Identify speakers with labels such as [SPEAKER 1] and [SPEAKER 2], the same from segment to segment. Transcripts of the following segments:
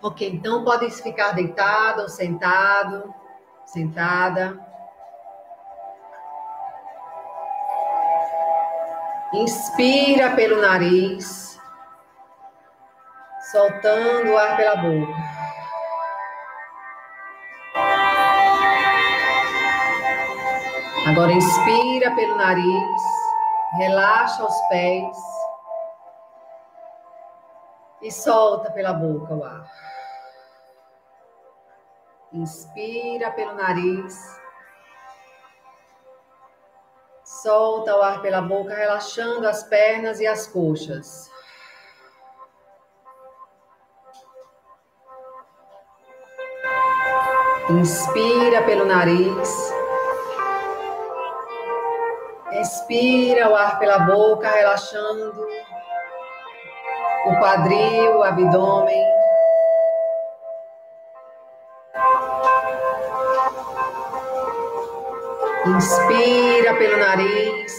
[SPEAKER 1] Ok, então pode ficar deitado ou sentado, sentada. Inspira pelo nariz, soltando o ar pela boca. Agora inspira pelo nariz, relaxa os pés e solta pela boca o ar. Inspira pelo nariz. Solta o ar pela boca, relaxando as pernas e as coxas. Inspira pelo nariz. Expira o ar pela boca, relaxando o quadril, o abdômen. Inspira pelo nariz,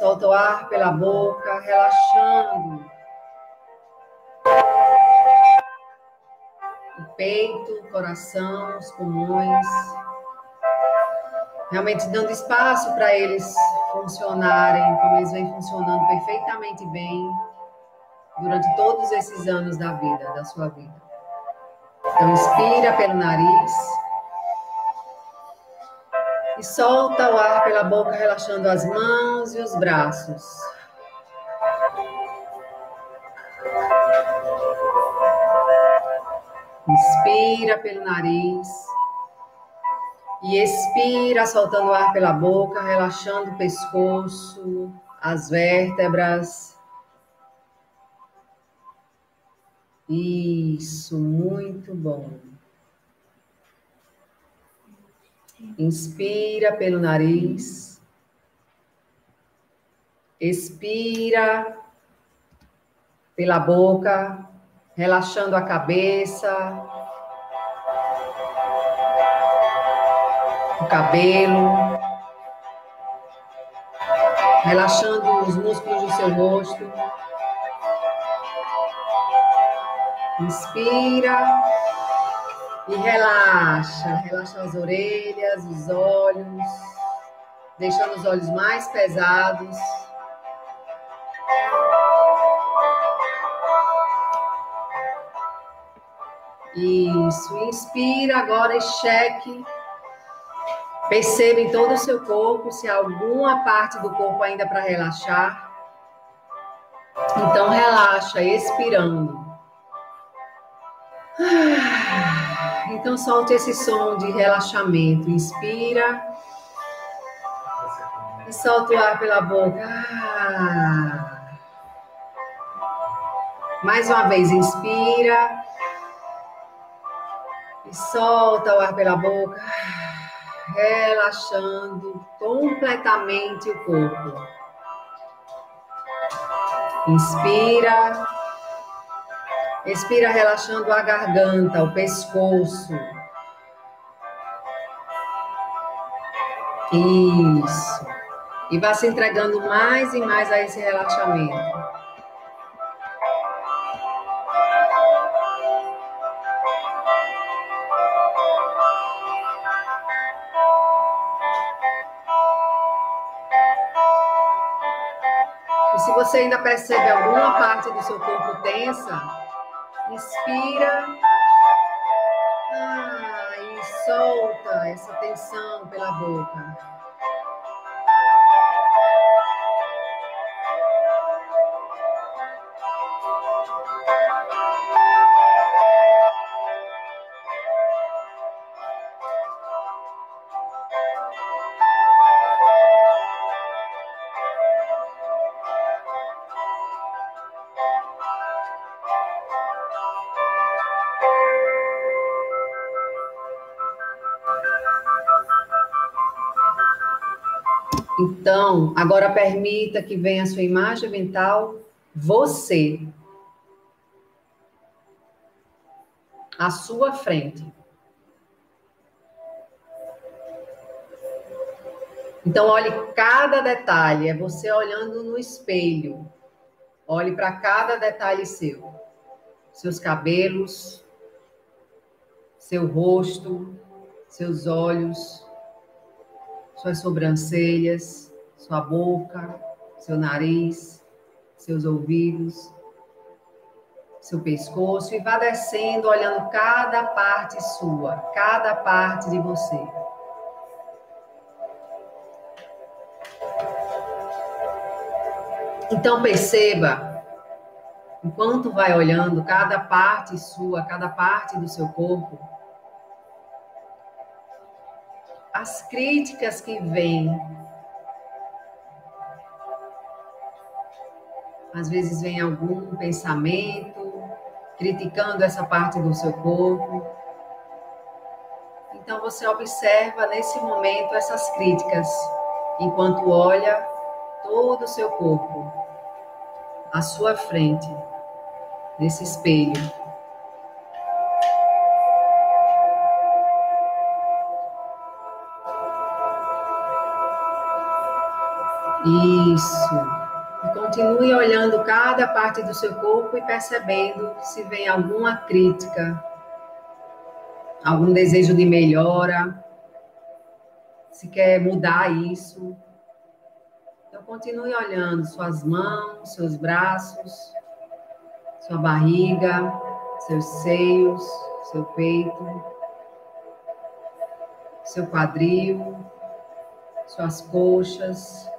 [SPEAKER 1] solta o ar pela boca, relaxando o peito, o coração, os pulmões. Realmente dando espaço para eles funcionarem como eles vêm funcionando perfeitamente bem durante todos esses anos da vida, da sua vida. Então, inspira pelo nariz e solta o ar pela boca, relaxando as mãos e os braços. Inspira pelo nariz e expira, soltando o ar pela boca, relaxando o pescoço, as vértebras. Isso, muito bom. Inspira pelo nariz. Expira pela boca, relaxando a cabeça, o cabelo, relaxando os músculos do seu rosto. Inspira e relaxa. Relaxa as orelhas, os olhos, deixando os olhos mais pesados. Isso, inspira agora e cheque. Perceba em todo o seu corpo se há alguma parte do corpo ainda para relaxar. Então relaxa, expirando. Então solte esse som de relaxamento. Inspira. E solta o ar pela boca. Ah. Mais uma vez, inspira. E solta o ar pela boca. Relaxando completamente o corpo. Inspira. Respira relaxando a garganta, o pescoço. Isso. E vá se entregando mais e mais a esse relaxamento. E se você ainda percebe alguma parte do seu corpo tensa, Inspira. Ah, e solta essa tensão pela boca. Então, agora permita que venha a sua imagem mental, você, à sua frente. Então, olhe cada detalhe, é você olhando no espelho. Olhe para cada detalhe seu. Seus cabelos, seu rosto, seus olhos, suas sobrancelhas, sua boca, seu nariz, seus ouvidos, seu pescoço e vá descendo, olhando cada parte sua, cada parte de você. Então perceba, enquanto vai olhando cada parte sua, cada parte do seu corpo, as críticas que vêm. Às vezes vem algum pensamento criticando essa parte do seu corpo. Então você observa nesse momento essas críticas, enquanto olha todo o seu corpo à sua frente, nesse espelho. Isso. Continue olhando cada parte do seu corpo e percebendo se vem alguma crítica, algum desejo de melhora, se quer mudar isso. Então, continue olhando suas mãos, seus braços, sua barriga, seus seios, seu peito, seu quadril, suas coxas,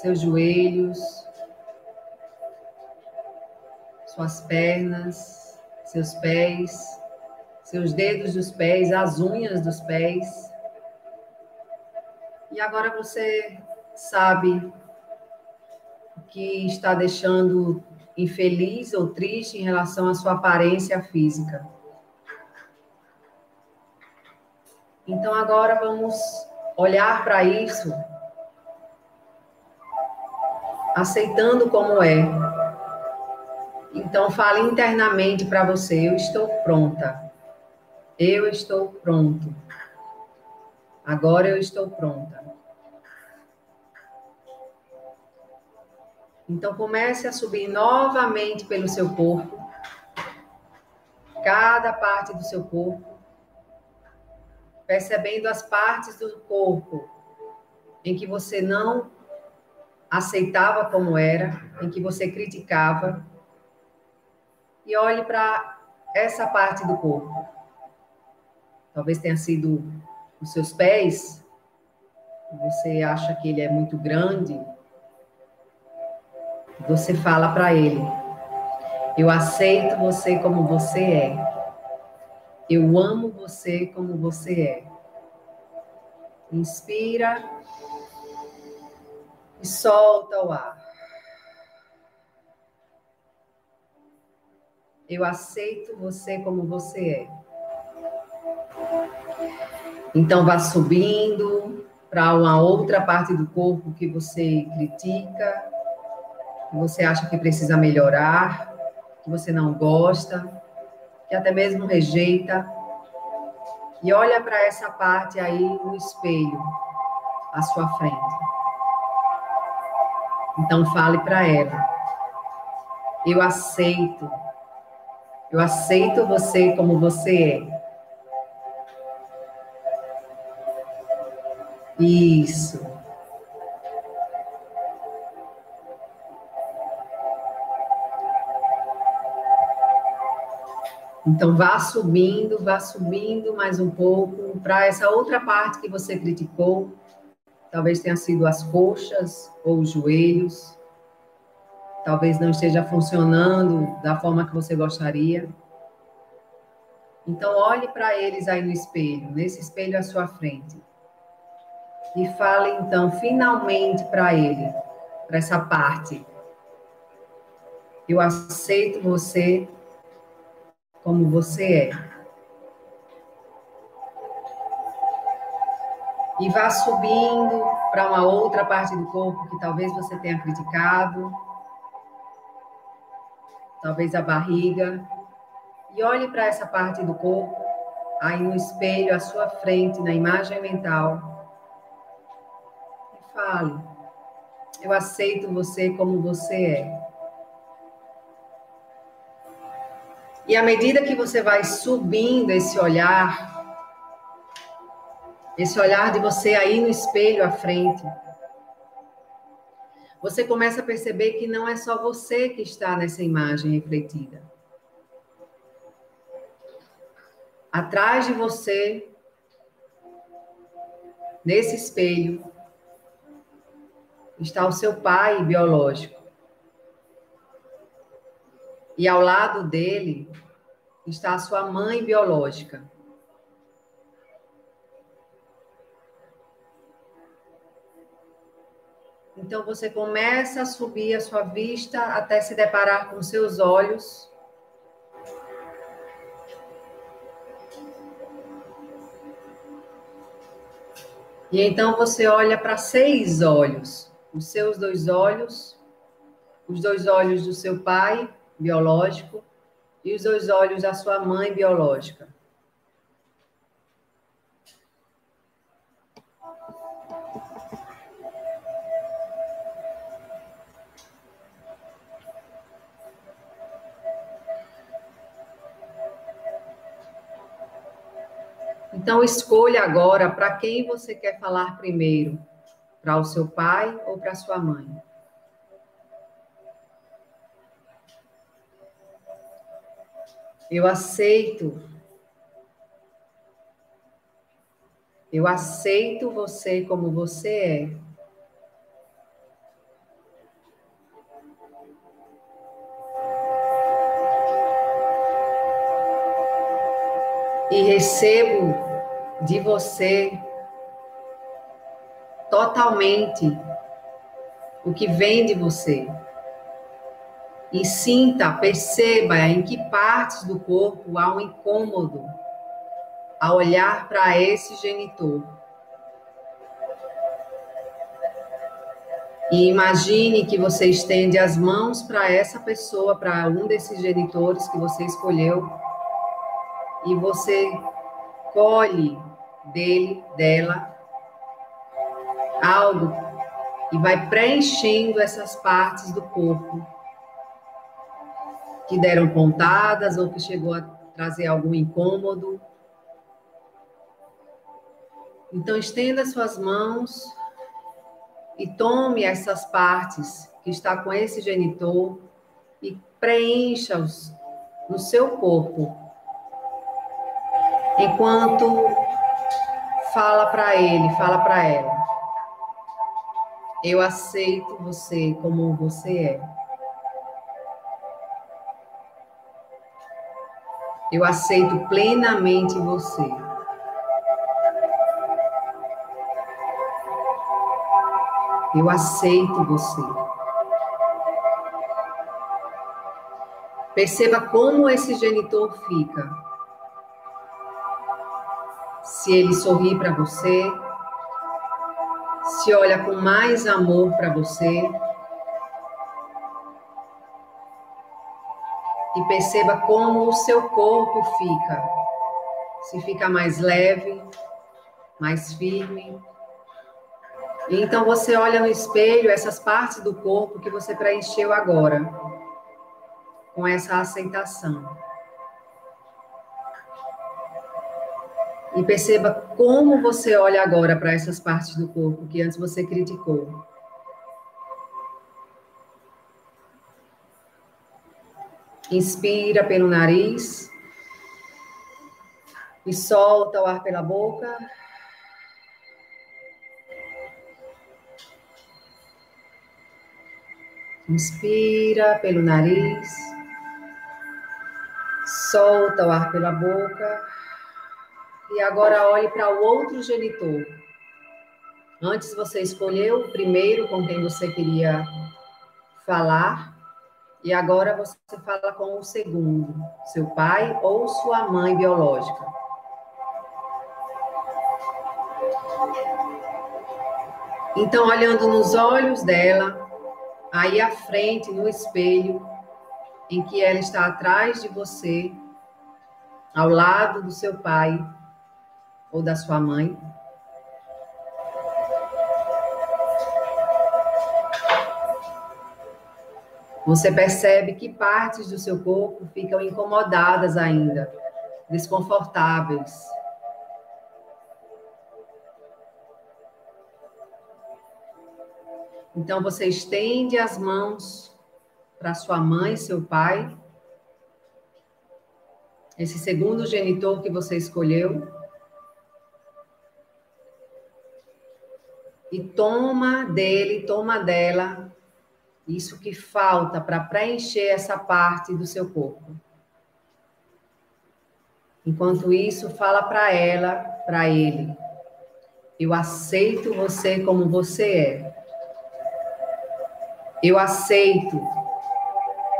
[SPEAKER 1] seus joelhos, suas pernas, seus pés, seus dedos dos pés, as unhas dos pés. E agora você sabe o que está deixando infeliz ou triste em relação à sua aparência física. Então agora vamos olhar para isso aceitando como é. Então fale internamente para você: eu estou pronta. Eu estou pronto. Agora eu estou pronta. Então comece a subir novamente pelo seu corpo, cada parte do seu corpo, percebendo as partes do corpo em que você não aceitava como era, em que você criticava, e olhe para essa parte do corpo. Talvez tenha sido os seus pés, você acha que ele é muito grande, você fala para ele: Eu aceito você como você é. Eu amo você como você é. Inspira e solta o ar. Eu aceito você como você é. Então vá subindo para uma outra parte do corpo que você critica, que você acha que precisa melhorar, que você não gosta, que até mesmo rejeita. E olha para essa parte aí no espelho, à sua frente. Então fale para ela: Eu aceito. Eu aceito você como você é. Isso. Então vá subindo, vá subindo mais um pouco para essa outra parte que você criticou, talvez tenha sido as coxas ou os joelhos, talvez não esteja funcionando da forma que você gostaria. Então, olhe para eles aí no espelho, nesse espelho à sua frente. E fale, então, finalmente para ele, para essa parte. Eu aceito você como você é. E vá subindo para uma outra parte do corpo que talvez você tenha criticado, talvez a barriga, e olhe para essa parte do corpo, aí no espelho à sua frente, na imagem mental, e fale: Eu aceito você como você é. E à medida que você vai subindo esse olhar, esse olhar de você aí no espelho à frente, você começa a perceber que não é só você que está nessa imagem refletida. Atrás de você, nesse espelho, está o seu pai biológico. E ao lado dele está a sua mãe biológica. Então você começa a subir a sua vista até se deparar com seus olhos. E então você olha para seis olhos, os seus dois olhos, os dois olhos do seu pai biológico e os dois olhos da sua mãe biológica. Então, escolha agora para quem você quer falar primeiro: para o seu pai ou para sua mãe. Eu aceito. Eu aceito você como você é. E recebo de você totalmente o que vem de você e sinta, perceba em que partes do corpo há um incômodo a olhar para esse genitor. E imagine que você estende as mãos para essa pessoa, para um desses genitores que você escolheu, e você colhe dele, dela, algo e vai preenchendo essas partes do corpo que deram pontadas ou que chegou a trazer algum incômodo. Então, estenda suas mãos e tome essas partes que está com esse genitor e preencha-os no seu corpo. Enquanto fala para ele, fala para ela: Eu aceito você como você é. Eu aceito plenamente você. Eu aceito você. Perceba como esse genitor fica. Se ele sorri para você, se olha com mais amor para você, e perceba como o seu corpo fica. Se fica mais leve, mais firme. E então você olha no espelho essas partes do corpo que você preencheu agora, com essa aceitação. E perceba como você olha agora para essas partes do corpo que antes você criticou. Inspira pelo nariz e solta o ar pela boca. Inspira pelo nariz, solta o ar pela boca. E agora olhe para o outro genitor. Antes você escolheu o primeiro com quem você queria falar. E agora você fala com o segundo, seu pai ou sua mãe biológica. Então, olhando nos olhos dela, aí à frente, no espelho, em que ela está atrás de você, ao lado do seu pai ou da sua mãe, Você percebe que partes do seu corpo ficam incomodadas ainda, desconfortáveis. Então você estende as mãos para sua mãe, seu pai, esse segundo genitor que você escolheu. E toma dele, toma dela isso que falta para preencher essa parte do seu corpo. Enquanto isso, fala para ela, para ele: Eu aceito você como você é. Eu aceito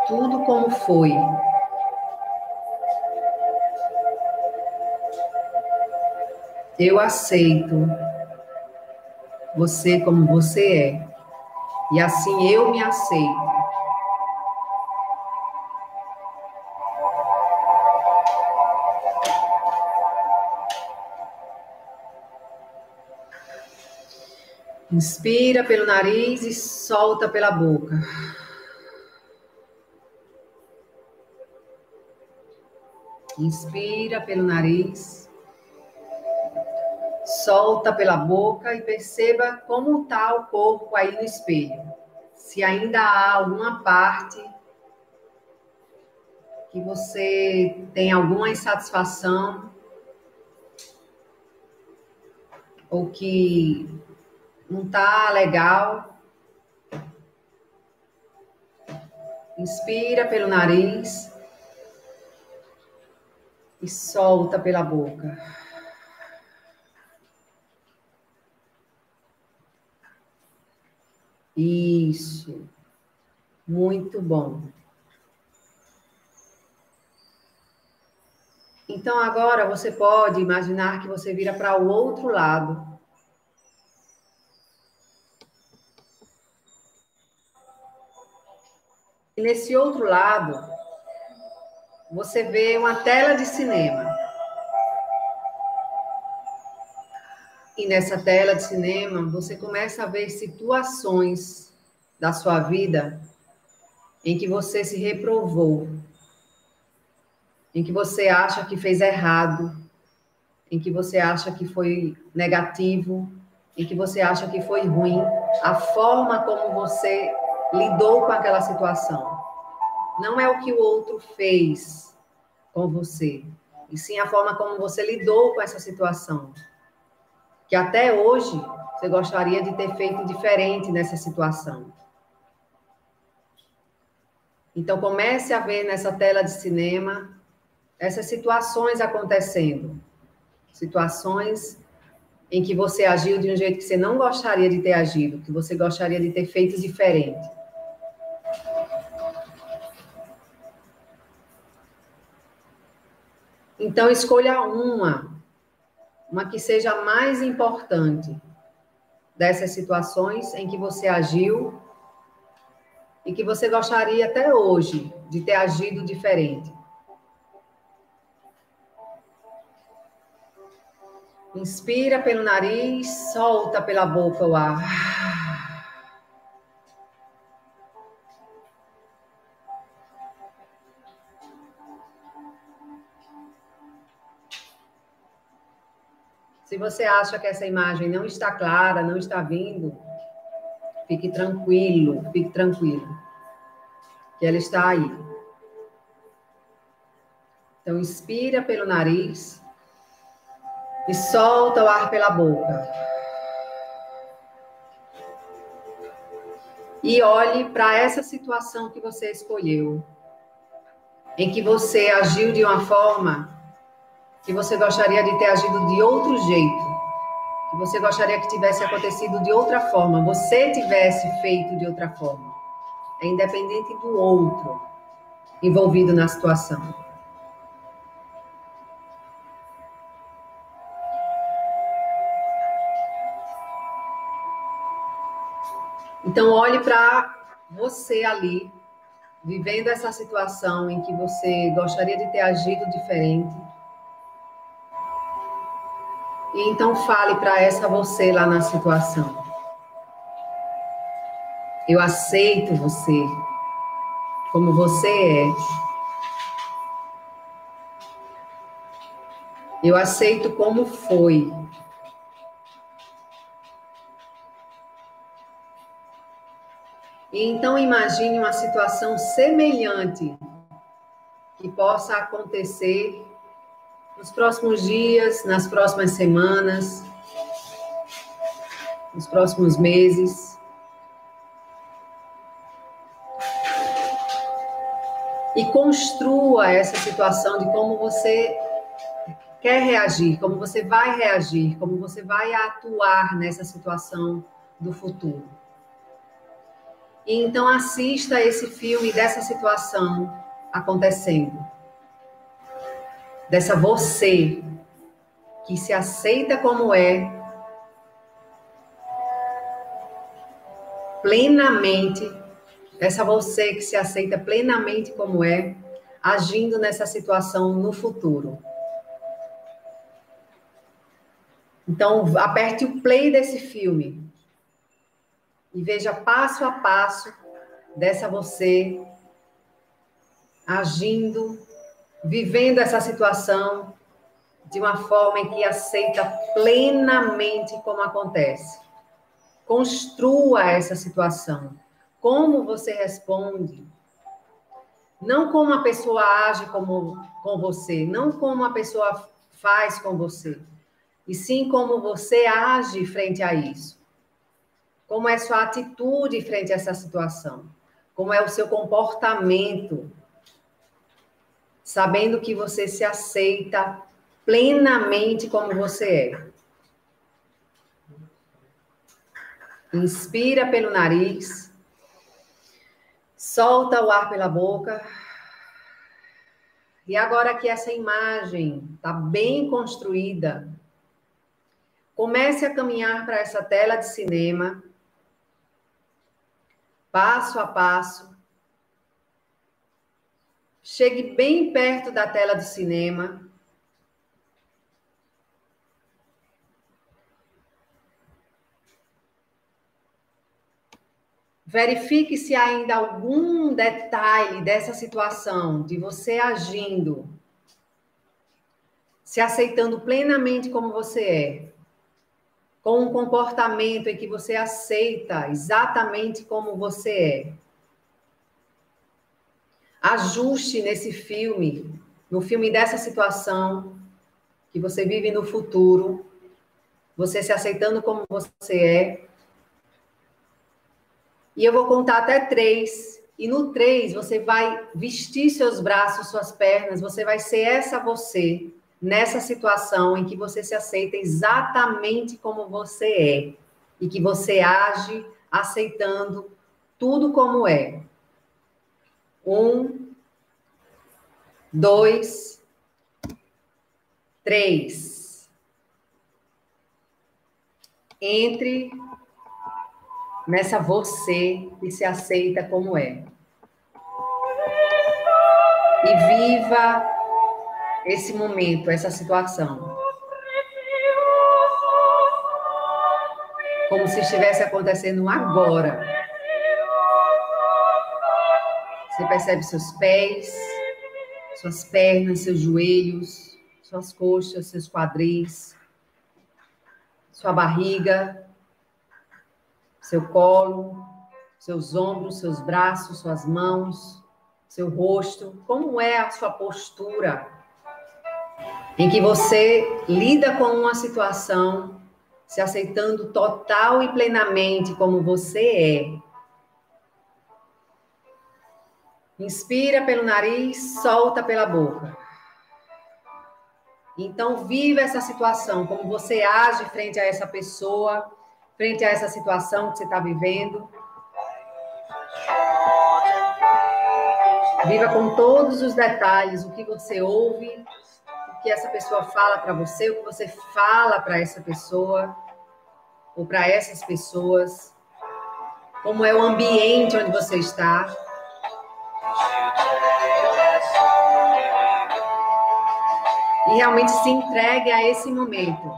[SPEAKER 1] tudo como foi. Eu aceito você como você é. E assim eu me aceito. Inspira pelo nariz e solta pela boca. Inspira pelo nariz solta pela boca e perceba como está o corpo aí no espelho. Se ainda há alguma parte que você tem alguma insatisfação ou que não está legal. Inspira pelo nariz e solta pela boca. Isso. Muito bom. Então agora você pode imaginar que você vira para o outro lado. E nesse outro lado, você vê uma tela de cinema. E nessa tela de cinema, você começa a ver situações da sua vida em que você se reprovou, em que você acha que fez errado, em que você acha que foi negativo, em que você acha que foi ruim, a forma como você lidou com aquela situação. Não é o que o outro fez com você, e sim a forma como você lidou com essa situação que até hoje você gostaria de ter feito diferente nessa situação. Então comece a ver nessa tela de cinema essas situações acontecendo. Situações em que você agiu de um jeito que você não gostaria de ter agido, que você gostaria de ter feito diferente. Então escolha uma uma que seja mais importante dessas situações em que você agiu e que você gostaria até hoje de ter agido diferente. Inspira pelo nariz, solta pela boca o ar. Você acha que essa imagem não está clara, não está vindo, fique tranquilo, fique tranquilo, que ela está aí. Então, inspira pelo nariz e solta o ar pela boca. E olhe para essa situação que você escolheu, em que você agiu de uma forma que você gostaria de ter agido de outro jeito, que você gostaria que tivesse acontecido de outra forma, você tivesse feito de outra forma. É independente do outro envolvido na situação. Então, olhe para você ali, vivendo essa situação em que você gostaria de ter agido diferente e então fale para essa você lá na situação. Eu aceito você como você é. Eu aceito como foi. E então imagine uma situação semelhante que possa acontecer nos próximos dias, nas próximas semanas, nos próximos meses. E construa essa situação de como você quer reagir, como você vai reagir, como você vai atuar nessa situação do futuro. E então assista esse filme dessa situação acontecendo. Dessa você que se aceita como é, plenamente, essa você que se aceita plenamente como é, agindo nessa situação no futuro. Então, aperte o play desse filme e veja passo a passo dessa você agindo, vivendo essa situação de uma forma em que aceita plenamente como acontece. Construa essa situação. Como você responde. Não como a pessoa age como, com você, não como a pessoa faz com você, e sim como você age frente a isso. Como é sua atitude frente a essa situação? Como é o seu comportamento? Sabendo que você se aceita plenamente como você é. Inspira pelo nariz, solta o ar pela boca. E agora que essa imagem está bem construída, Comece a caminhar para essa tela de cinema, passo a passo. Chegue bem perto da tela do cinema. Verifique se ainda algum detalhe dessa situação, de você agindo, se aceitando plenamente como você é com um comportamento em que você aceita exatamente como você é. Ajuste nesse filme, no filme dessa situação que você vive no futuro, você se aceitando como você é. E eu vou contar até três. E no três, você vai vestir seus braços, suas pernas, você vai ser essa você nessa situação em que você se aceita exatamente como você é e que você age aceitando tudo como é. Um, dois, três. Entre nessa você que se aceita como é. E viva esse momento, essa situação. Como se estivesse acontecendo agora. Você percebe seus pés, suas pernas, seus joelhos, suas coxas, seus quadris, sua barriga, seu colo, seus ombros, seus braços, suas mãos, seu rosto. Como é a sua postura? em que você lida com uma situação se aceitando total e plenamente como você é. Inspira pelo nariz, solta pela boca. Então, viva essa situação, como você age frente a essa pessoa, frente a essa situação que você está vivendo. Viva com todos os detalhes o que você ouve, que essa pessoa fala para você, o que você fala para essa pessoa ou para essas pessoas, como é o ambiente onde você está. E realmente se entregue a esse momento.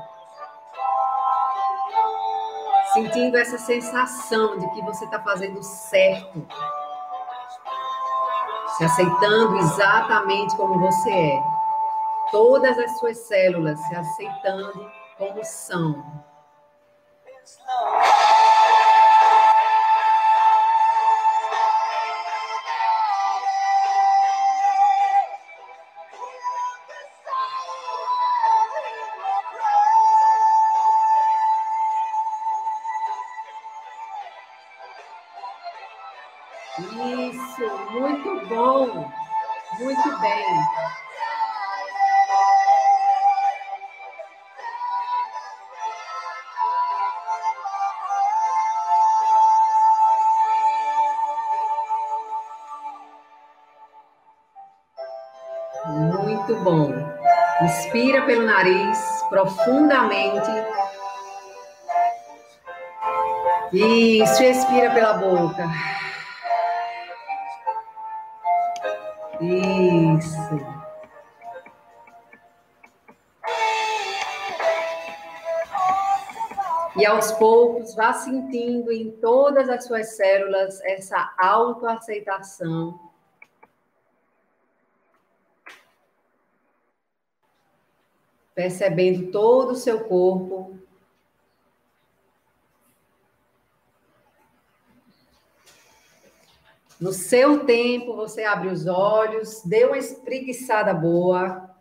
[SPEAKER 1] Sentindo essa sensação de que você está fazendo certo. Se aceitando exatamente como você é. Todas as suas células se aceitando como são. Muito bom. Inspira pelo nariz profundamente. Isso, expira pela boca. Isso. E aos poucos vá sentindo em todas as suas células essa autoaceitação. Percebendo todo o seu corpo No seu tempo, você abre os olhos, dê uma espreguiçada boa.